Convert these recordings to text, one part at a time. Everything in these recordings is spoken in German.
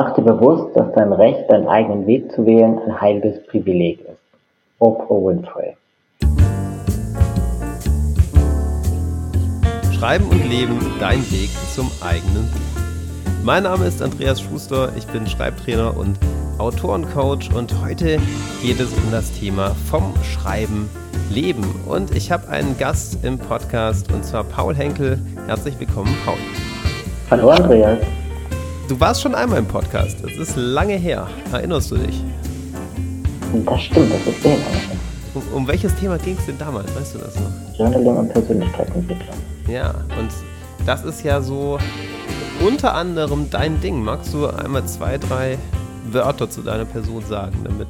Mach dir bewusst, dass dein Recht, deinen eigenen Weg zu wählen, ein heiliges Privileg ist. Oprah Winfrey. Schreiben und Leben, dein Weg zum eigenen Buch. Mein Name ist Andreas Schuster, ich bin Schreibtrainer und Autorencoach und heute geht es um das Thema vom Schreiben leben. Und ich habe einen Gast im Podcast und zwar Paul Henkel. Herzlich willkommen, Paul. Hallo Andreas. Du warst schon einmal im Podcast. Es ist lange her. Erinnerst du dich? Das stimmt, das ist sehr lange her. Um, um welches Thema ging es denn damals? Weißt du das noch? Journaling und Persönlichkeitsentwicklung. Ja, und das ist ja so unter anderem dein Ding. Magst du einmal zwei, drei Wörter zu deiner Person sagen, damit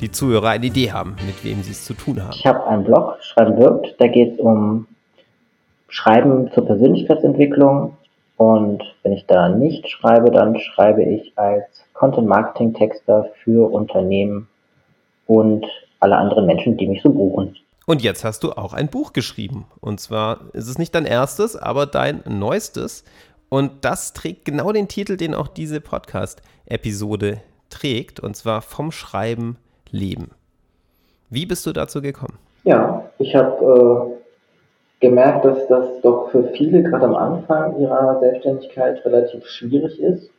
die Zuhörer eine Idee haben, mit wem sie es zu tun haben? Ich habe einen Blog, Schreiben wirkt. Da geht es um Schreiben zur Persönlichkeitsentwicklung und wenn ich da nicht schreibe, dann schreibe ich als Content-Marketing-Texter für Unternehmen und alle anderen Menschen, die mich so buchen. Und jetzt hast du auch ein Buch geschrieben. Und zwar ist es nicht dein erstes, aber dein neuestes. Und das trägt genau den Titel, den auch diese Podcast-Episode trägt. Und zwar vom Schreiben leben. Wie bist du dazu gekommen? Ja, ich habe äh, gemerkt, dass das doch für viele gerade am Anfang ihrer Selbstständigkeit relativ schwierig ist,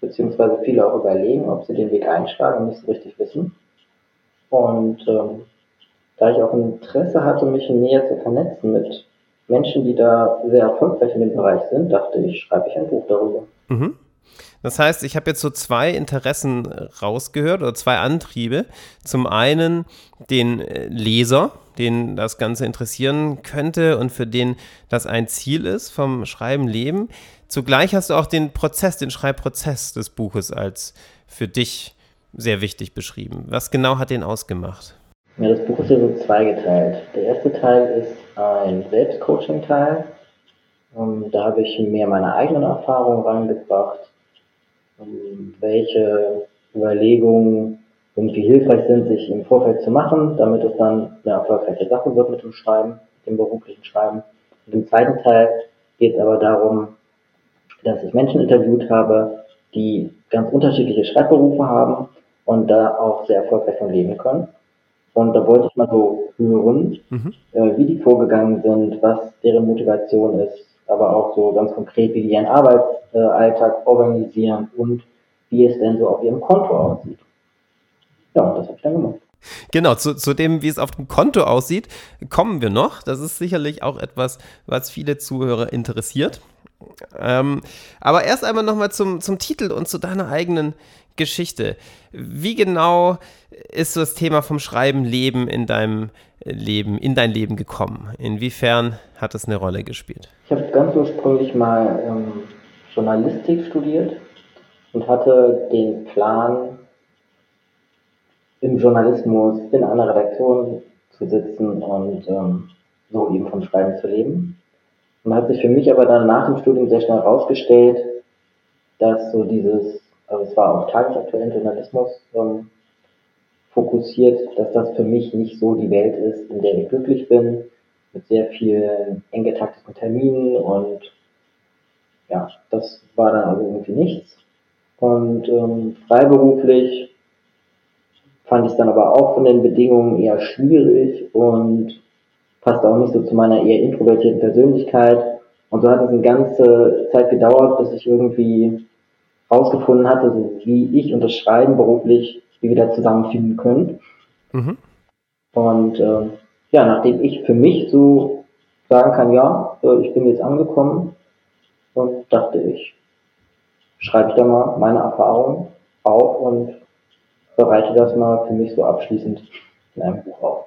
beziehungsweise viele auch überlegen, ob sie den Weg einschlagen und nicht so richtig wissen. Und ähm, da ich auch ein Interesse hatte, mich näher zu vernetzen mit Menschen, die da sehr erfolgreich in dem Bereich sind, dachte ich, schreibe ich ein Buch darüber. Mhm. Das heißt, ich habe jetzt so zwei Interessen rausgehört oder zwei Antriebe. Zum einen den äh, Leser, den das Ganze interessieren könnte und für den das ein Ziel ist vom Schreiben leben. Zugleich hast du auch den Prozess, den Schreibprozess des Buches als für dich sehr wichtig beschrieben. Was genau hat den ausgemacht? Ja, das Buch ist ja so zweigeteilt. Der erste Teil ist ein Selbstcoaching-Teil. Ähm, da habe ich mehr meine eigenen Erfahrungen reingebracht, ähm, welche Überlegungen irgendwie hilfreich sind, sich im Vorfeld zu machen, damit es dann eine erfolgreiche Sache wird mit dem Schreiben, dem beruflichen Schreiben. Und im zweiten Teil geht es aber darum, dass ich Menschen interviewt habe, die ganz unterschiedliche Schreibberufe haben und da auch sehr erfolgreich von leben können. Und da wollte ich mal so hören, mhm. äh, wie die vorgegangen sind, was deren Motivation ist, aber auch so ganz konkret, wie die ihren Arbeitsalltag organisieren und wie es denn so auf ihrem Konto aussieht. Ja, das habe ich dann gemacht. Genau, zu, zu dem, wie es auf dem Konto aussieht, kommen wir noch. Das ist sicherlich auch etwas, was viele Zuhörer interessiert. Ähm, aber erst einmal nochmal zum, zum Titel und zu deiner eigenen Geschichte. Wie genau ist das Thema vom Schreiben Leben in deinem Leben, in dein Leben gekommen? Inwiefern hat es eine Rolle gespielt? Ich habe ganz ursprünglich mal ähm, Journalistik studiert und hatte den Plan, im Journalismus in einer Redaktion zu sitzen und ähm, so eben vom Schreiben zu leben. Und hat sich für mich aber dann nach dem Studium sehr schnell herausgestellt, dass so dieses, also es war auf tagesaktuellen Journalismus ähm, fokussiert, dass das für mich nicht so die Welt ist, in der ich glücklich bin, mit sehr vielen eng getakteten Terminen und ja, das war dann also irgendwie nichts. Und ähm, freiberuflich fand ich dann aber auch von den Bedingungen eher schwierig und passte auch nicht so zu meiner eher introvertierten Persönlichkeit. Und so hat es eine ganze Zeit gedauert, bis ich irgendwie rausgefunden hatte, so wie ich und das Schreiben beruflich wie wieder zusammenfinden können. Mhm. Und äh, ja, nachdem ich für mich so sagen kann, ja, äh, ich bin jetzt angekommen, und dachte ich, schreibe ich da mal meine Erfahrungen auf und bereite das mal für mich so abschließend in einem Buch auf.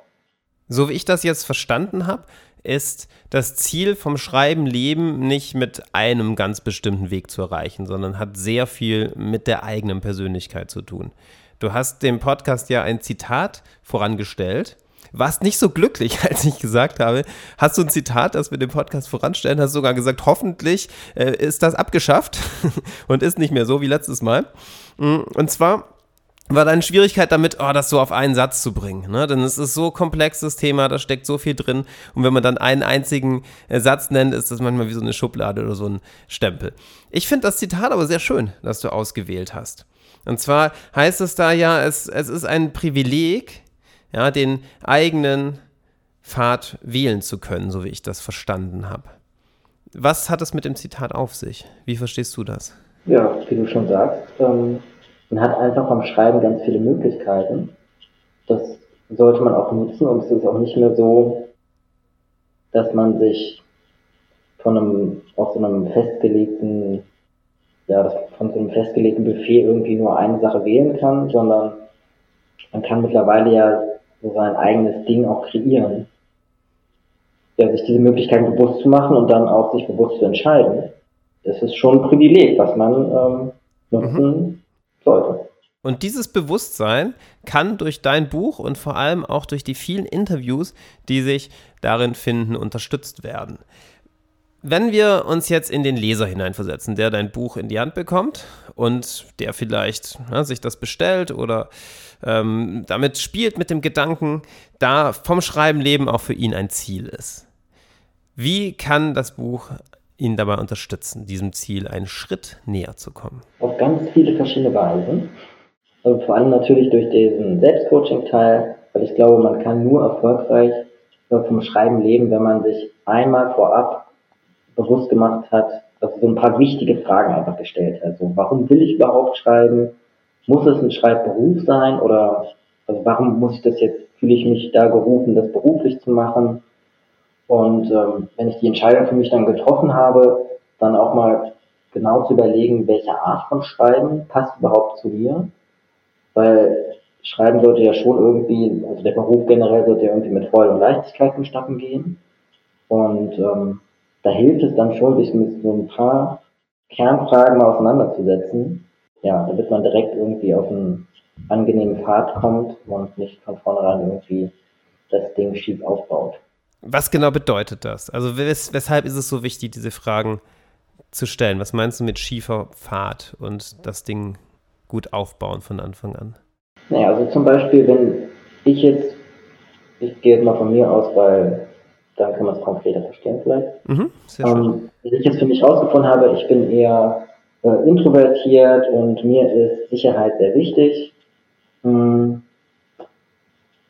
So wie ich das jetzt verstanden habe, ist das Ziel vom Schreiben Leben nicht mit einem ganz bestimmten Weg zu erreichen, sondern hat sehr viel mit der eigenen Persönlichkeit zu tun. Du hast dem Podcast ja ein Zitat vorangestellt. Warst nicht so glücklich, als ich gesagt habe, hast du ein Zitat, das wir dem Podcast voranstellen, hast sogar gesagt, hoffentlich äh, ist das abgeschafft und ist nicht mehr so wie letztes Mal. Mm, und zwar war deine Schwierigkeit damit, oh, das so auf einen Satz zu bringen. Ne? Denn es ist so komplexes Thema, da steckt so viel drin. Und wenn man dann einen einzigen äh, Satz nennt, ist das manchmal wie so eine Schublade oder so ein Stempel. Ich finde das Zitat aber sehr schön, das du ausgewählt hast. Und zwar heißt es da ja, es, es ist ein Privileg, ja, den eigenen Pfad wählen zu können, so wie ich das verstanden habe. Was hat es mit dem Zitat auf sich? Wie verstehst du das? Ja, wie du schon sagst, ähm, man hat einfach beim Schreiben ganz viele Möglichkeiten. Das sollte man auch nutzen und es ist auch nicht mehr so, dass man sich von einem, aus so einem festgelegten, ja, von so einem festgelegten Buffet irgendwie nur eine Sache wählen kann, sondern man kann mittlerweile ja so sein eigenes Ding auch kreieren. Ja, sich diese Möglichkeiten bewusst zu machen und dann auch sich bewusst zu entscheiden, das ist schon ein Privileg, was man ähm, nutzen mhm sollte. Und dieses Bewusstsein kann durch dein Buch und vor allem auch durch die vielen Interviews, die sich darin finden, unterstützt werden. Wenn wir uns jetzt in den Leser hineinversetzen, der dein Buch in die Hand bekommt und der vielleicht ja, sich das bestellt oder ähm, damit spielt mit dem Gedanken, da vom Schreiben leben auch für ihn ein Ziel ist. Wie kann das Buch ihn dabei unterstützen, diesem Ziel einen Schritt näher zu kommen? Auf ganz viele verschiedene Weisen. Also vor allem natürlich durch diesen Selbstcoaching-Teil, weil ich glaube, man kann nur erfolgreich vom Schreiben leben, wenn man sich einmal vorab bewusst gemacht hat, also so ein paar wichtige Fragen einfach gestellt hat. Also warum will ich überhaupt schreiben? Muss es ein Schreibberuf sein oder also warum muss ich das jetzt, fühle ich mich da gerufen, das beruflich zu machen? Und ähm, wenn ich die Entscheidung für mich dann getroffen habe, dann auch mal genau zu überlegen, welche Art von Schreiben passt überhaupt zu mir. Weil Schreiben sollte ja schon irgendwie, also der Beruf generell sollte ja irgendwie mit Freude und Leichtigkeit vonstatten gehen. Und ähm, da hilft es dann schon, sich mit so ein paar Kernfragen mal auseinanderzusetzen. Ja, damit man direkt irgendwie auf einen angenehmen Pfad kommt und nicht von vornherein irgendwie das Ding schief aufbaut. Was genau bedeutet das? Also wes weshalb ist es so wichtig, diese Fragen zu stellen? Was meinst du mit schiefer Pfad und das Ding gut aufbauen von Anfang an? Naja, also zum Beispiel, wenn ich jetzt, ich gehe jetzt mal von mir aus, weil dann kann man es konkreter verstehen vielleicht. Mhm, sehr schön. Ähm, wenn ich jetzt für mich herausgefunden habe, ich bin eher äh, introvertiert und mir ist Sicherheit sehr wichtig, hm,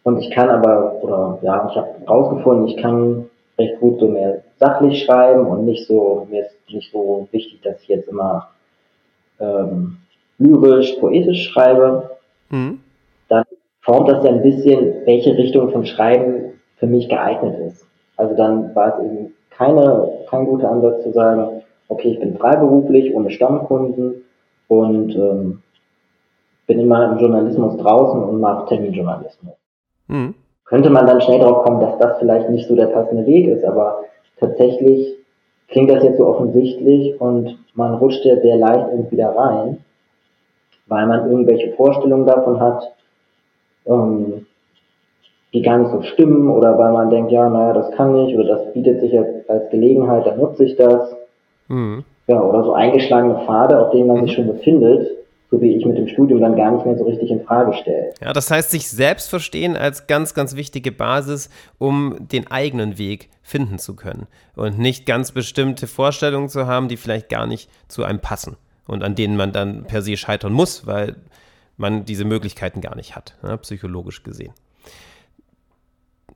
und ich kann aber, oder ja, ich habe rausgefunden, ich kann recht gut so mehr sachlich schreiben und nicht so, mir ist nicht so wichtig, dass ich jetzt immer ähm, lyrisch, poetisch schreibe. Mhm. Dann formt das ja ein bisschen, welche Richtung von Schreiben für mich geeignet ist. Also dann war es eben keine, kein guter Ansatz zu sagen, okay, ich bin freiberuflich, ohne Stammkunden und ähm, bin immer im Journalismus draußen und mache Terminjournalismus. Mhm. Könnte man dann schnell darauf kommen, dass das vielleicht nicht so der passende Weg ist, aber tatsächlich klingt das jetzt so offensichtlich und man rutscht ja sehr leicht irgendwie da rein, weil man irgendwelche Vorstellungen davon hat, ähm, die gar nicht so stimmen oder weil man denkt, ja, naja, das kann nicht oder das bietet sich als, als Gelegenheit, dann nutze ich das. Mhm. Ja, oder so eingeschlagene Pfade, auf denen man sich schon befindet, so wie ich mit dem Studium dann gar nicht mehr so richtig in Frage stelle. Ja, das heißt, sich selbst verstehen als ganz, ganz wichtige Basis, um den eigenen Weg finden zu können und nicht ganz bestimmte Vorstellungen zu haben, die vielleicht gar nicht zu einem passen und an denen man dann per se scheitern muss, weil man diese Möglichkeiten gar nicht hat, ja, psychologisch gesehen.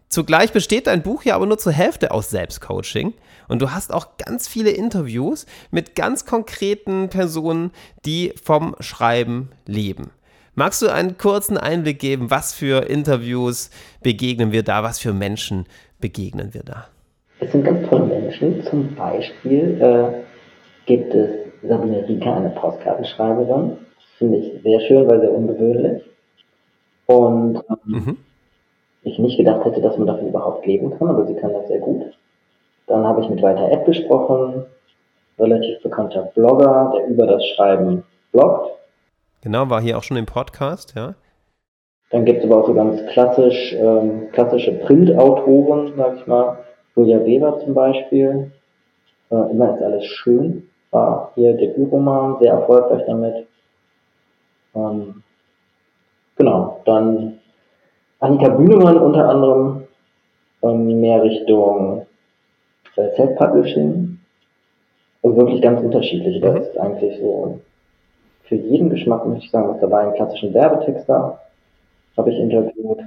Zugleich besteht dein Buch ja aber nur zur Hälfte aus Selbstcoaching. Und du hast auch ganz viele Interviews mit ganz konkreten Personen, die vom Schreiben leben. Magst du einen kurzen Einblick geben, was für Interviews begegnen wir da, was für Menschen begegnen wir da? Es sind ganz tolle Menschen. Zum Beispiel äh, gibt es Sabine Rieker, eine Postkartenschreiberin. Finde ich sehr schön, weil sehr ungewöhnlich. Und ähm, mhm ich nicht gedacht hätte, dass man davon überhaupt leben kann, aber sie kann das sehr gut. Dann habe ich mit Walter Ed gesprochen, relativ bekannter Blogger, der über das Schreiben bloggt. Genau, war hier auch schon im Podcast, ja. Dann gibt es aber auch so ganz klassisch, ähm, klassische Printautoren, sag ich mal. Julia Weber zum Beispiel. Äh, immer ist alles schön. War hier Debütroman, sehr erfolgreich damit. Ähm, genau, dann Annika Bühnemann unter anderem ähm, mehr Richtung äh, Self-Publishing. Also wirklich ganz unterschiedlich. Da Mhm. ist eigentlich so für jeden Geschmack, muss ich sagen, was dabei. Einen klassischen Werbetexter habe ich interviewt,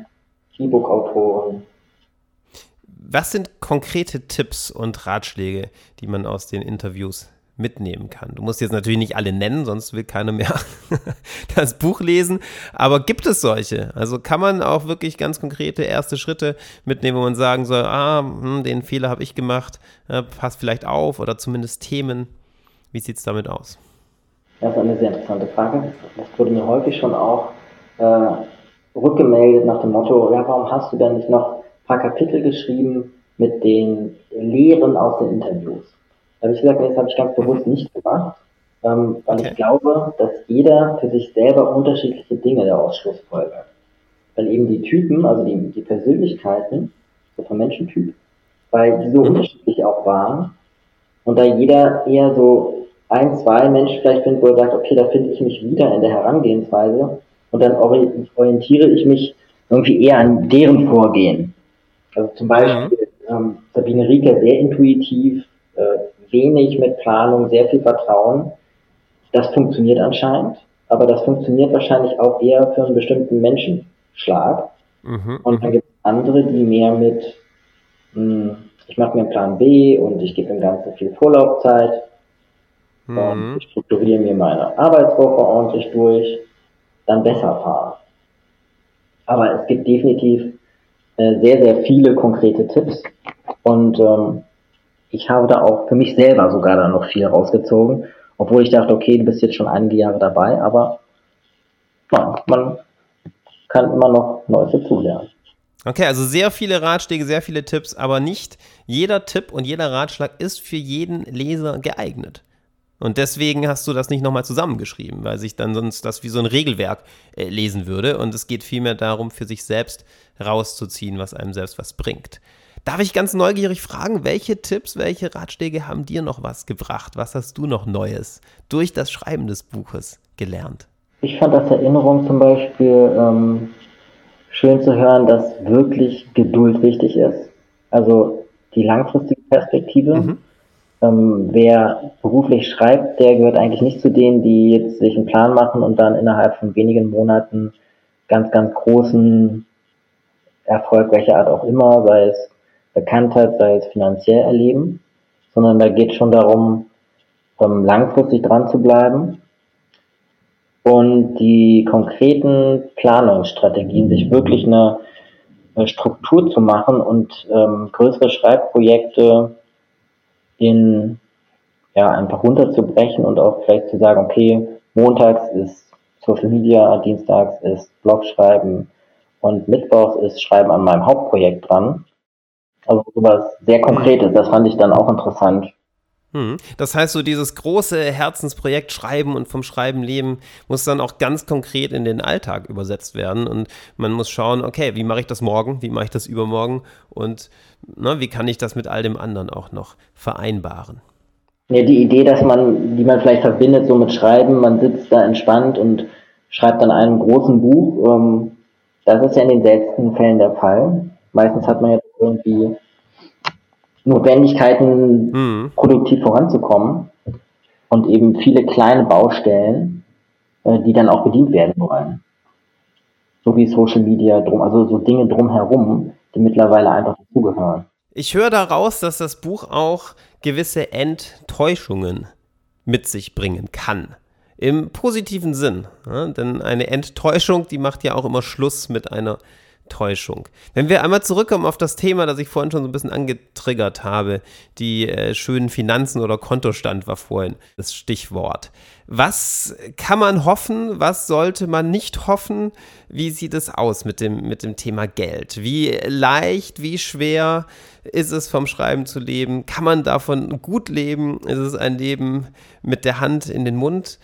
E-Book-Autoren. Was sind konkrete Tipps und Ratschläge, die man aus den Interviews mitnehmen kann? Du musst jetzt natürlich nicht alle nennen, sonst will keiner mehr das Buch lesen. Aber gibt es solche? Also kann man auch wirklich ganz konkrete erste Schritte mitnehmen, wo man sagen soll, ah, hm, den Fehler habe ich gemacht, äh, passt vielleicht auf oder zumindest Themen. Wie sieht es damit aus? Das ist eine sehr interessante Frage. Das wurde mir häufig schon auch äh, rückgemeldet nach dem Motto, ja, warum hast du denn nicht noch ein paar Kapitel geschrieben mit den Lehren aus den Interviews? Da habe ich gesagt, nee, das habe ich ganz bewusst nicht gemacht, ähm, weil Okay. ich glaube, dass jeder für sich selber unterschiedliche Dinge daraus schlussfolgert. Weil eben die Typen, also die, die Persönlichkeiten, so vom Menschentyp, weil die so Mhm. unterschiedlich auch waren und da jeder eher so ein, zwei Menschen vielleicht findet, wo er sagt, okay, da finde ich mich wieder in der Herangehensweise und dann ori- orientiere ich mich irgendwie eher an deren Vorgehen. Also zum Beispiel ähm, Sabine Rieker sehr intuitiv, wenig mit Planung, sehr viel Vertrauen. Das funktioniert anscheinend, aber das funktioniert wahrscheinlich auch eher für einen bestimmten Menschenschlag. Mhm. Und dann gibt es andere, die mehr mit, mh, ich mache mir einen Plan B und ich gebe dem Ganzen viel Vorlaufzeit und Mhm. ich strukturiere mir meine Arbeitswoche ordentlich durch, dann besser fahren. Aber es gibt definitiv äh, sehr, sehr viele konkrete Tipps und ähm, ich habe da auch für mich selber sogar dann noch viel rausgezogen, obwohl ich dachte, okay, du bist jetzt schon einige Jahre dabei, aber ja, man kann immer noch Neues dazulernen. Okay, also sehr viele Ratschläge, sehr viele Tipps, aber nicht jeder Tipp und jeder Ratschlag ist für jeden Leser geeignet. Und deswegen hast du das nicht nochmal zusammengeschrieben, weil sich dann sonst das wie so ein Regelwerk äh, lesen würde. Und es geht vielmehr darum, für sich selbst rauszuziehen, was einem selbst was bringt. Darf ich ganz neugierig fragen, welche Tipps, welche Ratschläge haben dir noch was gebracht? Was hast du noch Neues durch das Schreiben des Buches gelernt? Ich fand als Erinnerung zum Beispiel ähm, schön zu hören, dass wirklich Geduld wichtig ist. Also die langfristige Perspektive. Mhm. Ähm, wer beruflich schreibt, der gehört eigentlich nicht zu denen, die jetzt sich einen Plan machen und dann innerhalb von wenigen Monaten ganz, ganz großen Erfolg, welcher Art auch immer, sei es Bekanntheit, sei es finanziell erleben, sondern da geht schon darum, ähm, langfristig dran zu bleiben und die konkreten Planungsstrategien, sich wirklich eine, eine Struktur zu machen und ähm, größere Schreibprojekte in ja einfach runterzubrechen und auch vielleicht zu sagen, okay, montags ist Social Media, dienstags ist Blog schreiben und mittwochs ist Schreiben an meinem Hauptprojekt dran. Also sowas sehr Konkretes, das fand ich dann auch interessant. Hm. Das heißt, so dieses große Herzensprojekt Schreiben und vom Schreiben leben muss dann auch ganz konkret in den Alltag übersetzt werden. Und man muss schauen, okay, wie mache ich das morgen, wie mache ich das übermorgen und ne, wie kann ich das mit all dem anderen auch noch vereinbaren. Ja, die Idee, dass man, die man vielleicht verbindet, so mit Schreiben, man sitzt da entspannt und schreibt an einem großen Buch, ähm, das ist ja in den seltensten Fällen der Fall. Meistens hat man ja irgendwie Notwendigkeiten, Hm. produktiv voranzukommen und eben viele kleine Baustellen, äh, die dann auch bedient werden wollen. So wie Social Media drum, also so Dinge drumherum, die mittlerweile einfach dazugehören. Ich höre daraus, dass das Buch auch gewisse Enttäuschungen mit sich bringen kann. Im positiven Sinn. Ja, denn eine Enttäuschung, die macht ja auch immer Schluss mit einer Täuschung. Wenn wir einmal zurückkommen auf das Thema, das ich vorhin schon so ein bisschen angetriggert habe, die äh, schönen Finanzen oder Kontostand war vorhin das Stichwort. Was kann man hoffen? Was sollte man nicht hoffen? Wie sieht es aus mit dem, mit dem Thema Geld? Wie leicht, wie schwer ist es vom Schreiben zu leben? Kann man davon gut leben? Ist es ein Leben mit der Hand in den Mund?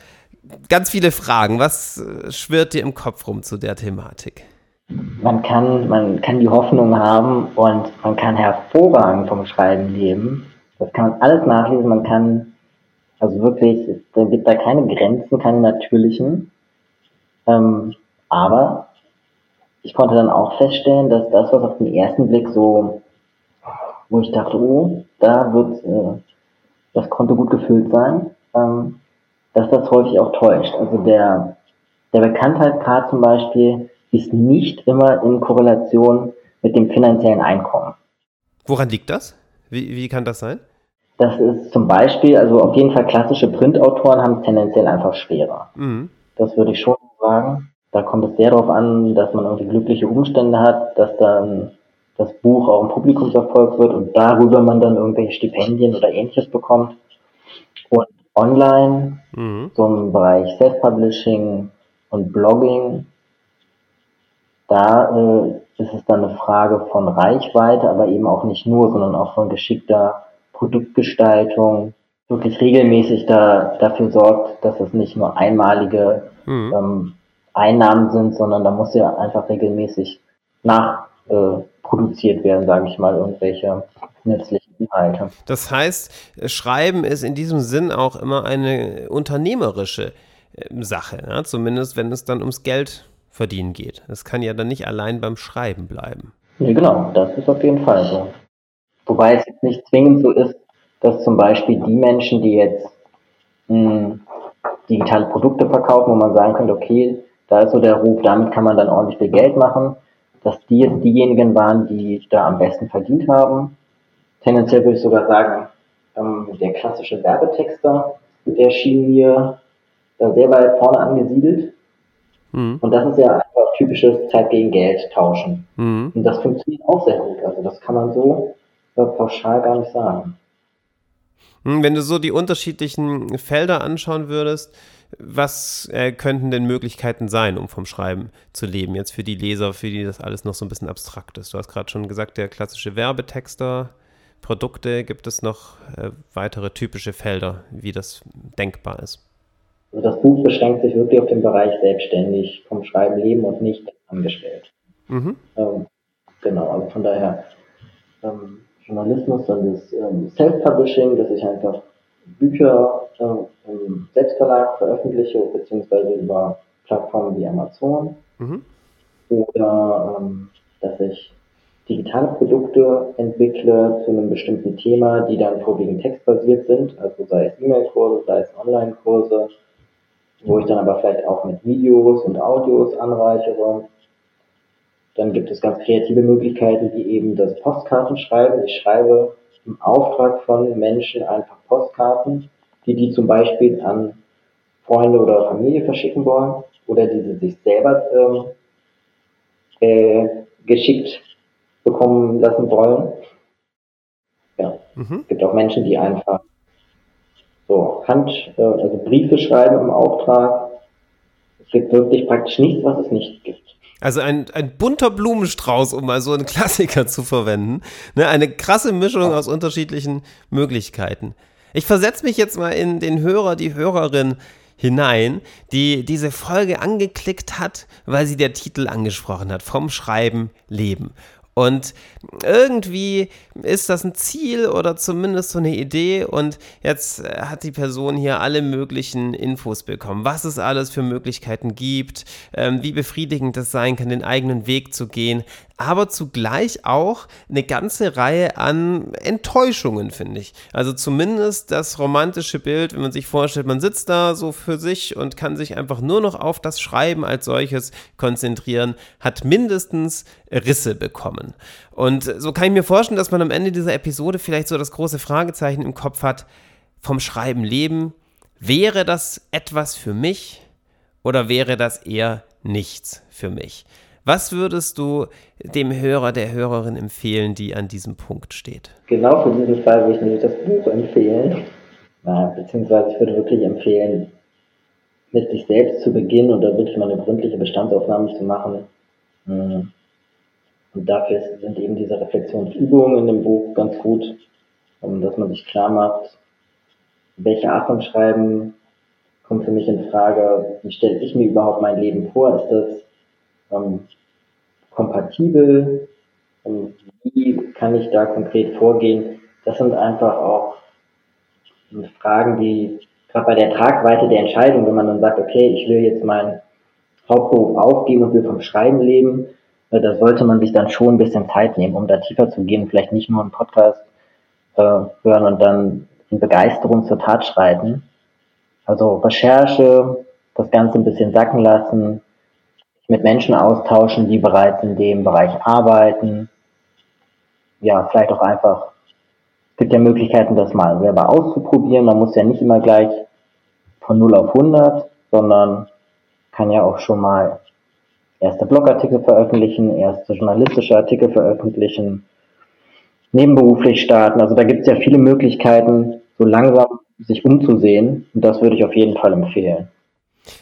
Ganz viele Fragen. Was äh, schwirrt dir im Kopf rum zu der Thematik? Man kann, man kann die Hoffnung haben und man kann hervorragend vom Schreiben leben. Das kann man alles nachlesen. Man kann, also wirklich, es gibt da keine Grenzen, keine natürlichen. Ähm, aber ich konnte dann auch feststellen, dass das, was auf den ersten Blick so, wo ich dachte, oh, da wird äh, das Konto gut gefüllt sein, ähm, dass das häufig auch täuscht. Also der, der Bekanntheitsgrad zum Beispiel ist nicht immer in Korrelation mit dem finanziellen Einkommen. Woran liegt das? Wie, wie kann das sein? Das ist zum Beispiel, also auf jeden Fall klassische Printautoren haben es tendenziell einfach schwerer. Mhm. Das würde ich schon sagen. Da kommt es sehr darauf an, dass man irgendwie glückliche Umstände hat, dass dann das Buch auch ein Publikumserfolg wird und darüber man dann irgendwelche Stipendien oder ähnliches bekommt. Und online, mhm. so im Bereich Self-Publishing und Blogging, da äh, ist es dann eine Frage von Reichweite, aber eben auch nicht nur, sondern auch von geschickter Produktgestaltung, wirklich regelmäßig da, dafür sorgt, dass es nicht nur einmalige mhm. ähm, Einnahmen sind, sondern da muss ja einfach regelmäßig nachproduziert äh, werden, sage ich mal, irgendwelche nützlichen Inhalte. Das heißt, Schreiben ist in diesem Sinn auch immer eine unternehmerische äh, Sache, ja? zumindest wenn es dann ums Geld verdienen geht. Es kann ja dann nicht allein beim Schreiben bleiben. Nee, genau, das ist auf jeden Fall so. Wobei es nicht zwingend so ist, dass zum Beispiel die Menschen, die jetzt mh, hm, digitale Produkte verkaufen, wo man sagen könnte, okay, da ist so der Ruf, damit kann man dann ordentlich viel Geld machen, dass die jetzt diejenigen waren, die da am besten verdient haben. Tendenziell würde ich sogar sagen, ähm, der klassische Werbetexter, der schien mir da sehr weit vorne angesiedelt. Mhm. Und das ist ja einfach typisches Zeit gegen Geld tauschen. Mhm. Und das funktioniert auch sehr gut. Also das kann man so äh, pauschal gar nicht sagen. Hm, wenn du so die unterschiedlichen Felder anschauen würdest, was äh, könnten denn Möglichkeiten sein, um vom Schreiben zu leben? Jetzt für die Leser, für die das alles noch so ein bisschen abstrakt ist. Du hast gerade schon gesagt, der klassische Werbetexter, Produkte, gibt es noch äh, weitere typische Felder, wie das denkbar ist? Also das Buch beschränkt sich wirklich auf den Bereich selbstständig vom Schreiben leben und nicht angestellt. Mhm. Ähm, genau, also von daher ähm, Journalismus, dann das ähm, Self-Publishing, dass ich einfach Bücher äh, im Selbstverlag veröffentliche, beziehungsweise über Plattformen wie Amazon. Mhm. Oder ähm, dass ich digitale Produkte entwickle zu einem bestimmten Thema, die dann vorwiegend textbasiert sind, also sei es E-Mail-Kurse, sei es Online-Kurse, wo ich dann aber vielleicht auch mit Videos und Audios anreichere. Dann gibt es ganz kreative Möglichkeiten, wie eben das Postkartenschreiben. Ich schreibe im Auftrag von Menschen einfach Postkarten, die die zum Beispiel an Freunde oder Familie verschicken wollen oder die sie sich selber ähm, äh, geschickt bekommen lassen wollen. Ja. Mhm. Es gibt auch Menschen, die einfach so, Hand, äh, also Briefe schreiben im Auftrag. Es gibt wirklich praktisch nichts, was es nicht gibt. Also ein, ein bunter Blumenstrauß, um mal so einen Klassiker zu verwenden. Ne, eine krasse Mischung aus unterschiedlichen Möglichkeiten. Ich versetze mich jetzt mal in den Hörer, die Hörerin hinein, die diese Folge angeklickt hat, weil sie der Titel angesprochen hat, vom Schreiben leben. Und irgendwie ist das ein Ziel oder zumindest so eine Idee. Und jetzt äh, hat die Person hier alle möglichen Infos bekommen, was es alles für Möglichkeiten gibt, ähm, wie befriedigend es sein kann, den eigenen Weg zu gehen aber zugleich auch eine ganze Reihe an Enttäuschungen, finde ich. Also zumindest das romantische Bild, wenn man sich vorstellt, man sitzt da so für sich und kann sich einfach nur noch auf das Schreiben als solches konzentrieren, hat mindestens Risse bekommen. Und so kann ich mir vorstellen, dass man am Ende dieser Episode vielleicht so das große Fragezeichen im Kopf hat, vom Schreiben leben, wäre das etwas für mich oder wäre das eher nichts für mich? Was würdest du dem Hörer, der Hörerin empfehlen, die an diesem Punkt steht? Genau für diesen Fall würde ich nämlich das Buch empfehlen. Beziehungsweise ich würde wirklich empfehlen, mit sich selbst zu beginnen und da wirklich mal eine gründliche Bestandsaufnahme zu machen. Hm. Und dafür sind eben diese Reflexionsübungen in dem Buch ganz gut, dass man sich klar macht, welche Art von Schreiben kommt für mich in Frage, wie stelle ich mir überhaupt mein Leben vor? Ist das ähm, kompatibel? Und wie kann ich da konkret vorgehen? Das sind einfach auch Fragen, die gerade bei der Tragweite der Entscheidung, wenn man dann sagt, okay, ich will jetzt meinen Hauptberuf aufgeben und will vom Schreiben leben, da sollte man sich dann schon ein bisschen Zeit nehmen, um da tiefer zu gehen, vielleicht nicht nur einen Podcast äh, hören und dann in Begeisterung zur Tat schreiten. Also Recherche, das Ganze ein bisschen sacken lassen, mit Menschen austauschen, die bereits in dem Bereich arbeiten. Ja, vielleicht auch einfach, es gibt ja Möglichkeiten, das mal selber auszuprobieren. Man muss ja nicht immer gleich von 0 auf 100, sondern kann ja auch schon mal erste Blogartikel veröffentlichen, erste journalistische Artikel veröffentlichen, nebenberuflich starten. Also da gibt es ja viele Möglichkeiten, so langsam sich umzusehen. Und das würde ich auf jeden Fall empfehlen.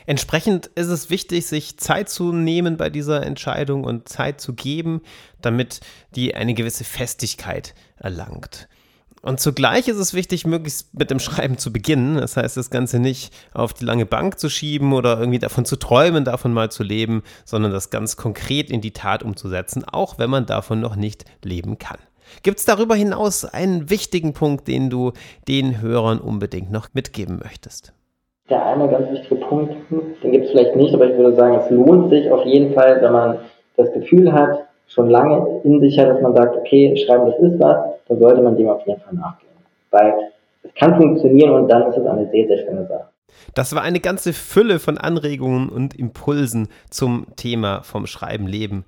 Entsprechend ist es wichtig, sich Zeit zu nehmen bei dieser Entscheidung und Zeit zu geben, damit die eine gewisse Festigkeit erlangt. Und zugleich ist es wichtig, möglichst mit dem Schreiben zu beginnen. Das heißt, das Ganze nicht auf die lange Bank zu schieben oder irgendwie davon zu träumen, davon mal zu leben, sondern das ganz konkret in die Tat umzusetzen, auch wenn man davon noch nicht leben kann. Gibt es darüber hinaus einen wichtigen Punkt, den du den Hörern unbedingt noch mitgeben möchtest? Der eine ganz wichtige Punkt, den gibt es vielleicht nicht, aber ich würde sagen, es lohnt sich auf jeden Fall, wenn man das Gefühl hat, schon lange in sich hat, dass man sagt, okay, schreiben, das ist was, dann sollte man dem auf jeden Fall nachgehen. Weil es kann funktionieren und dann ist es eine sehr, sehr schöne Sache. Das war eine ganze Fülle von Anregungen und Impulsen zum Thema vom Schreiben leben.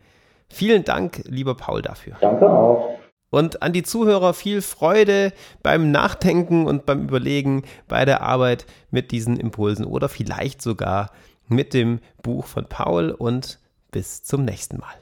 Vielen Dank, lieber Paul, dafür. Danke auch. Und an die Zuhörer viel Freude beim Nachdenken und beim Überlegen bei der Arbeit mit diesen Impulsen oder vielleicht sogar mit dem Buch von Paul und bis zum nächsten Mal.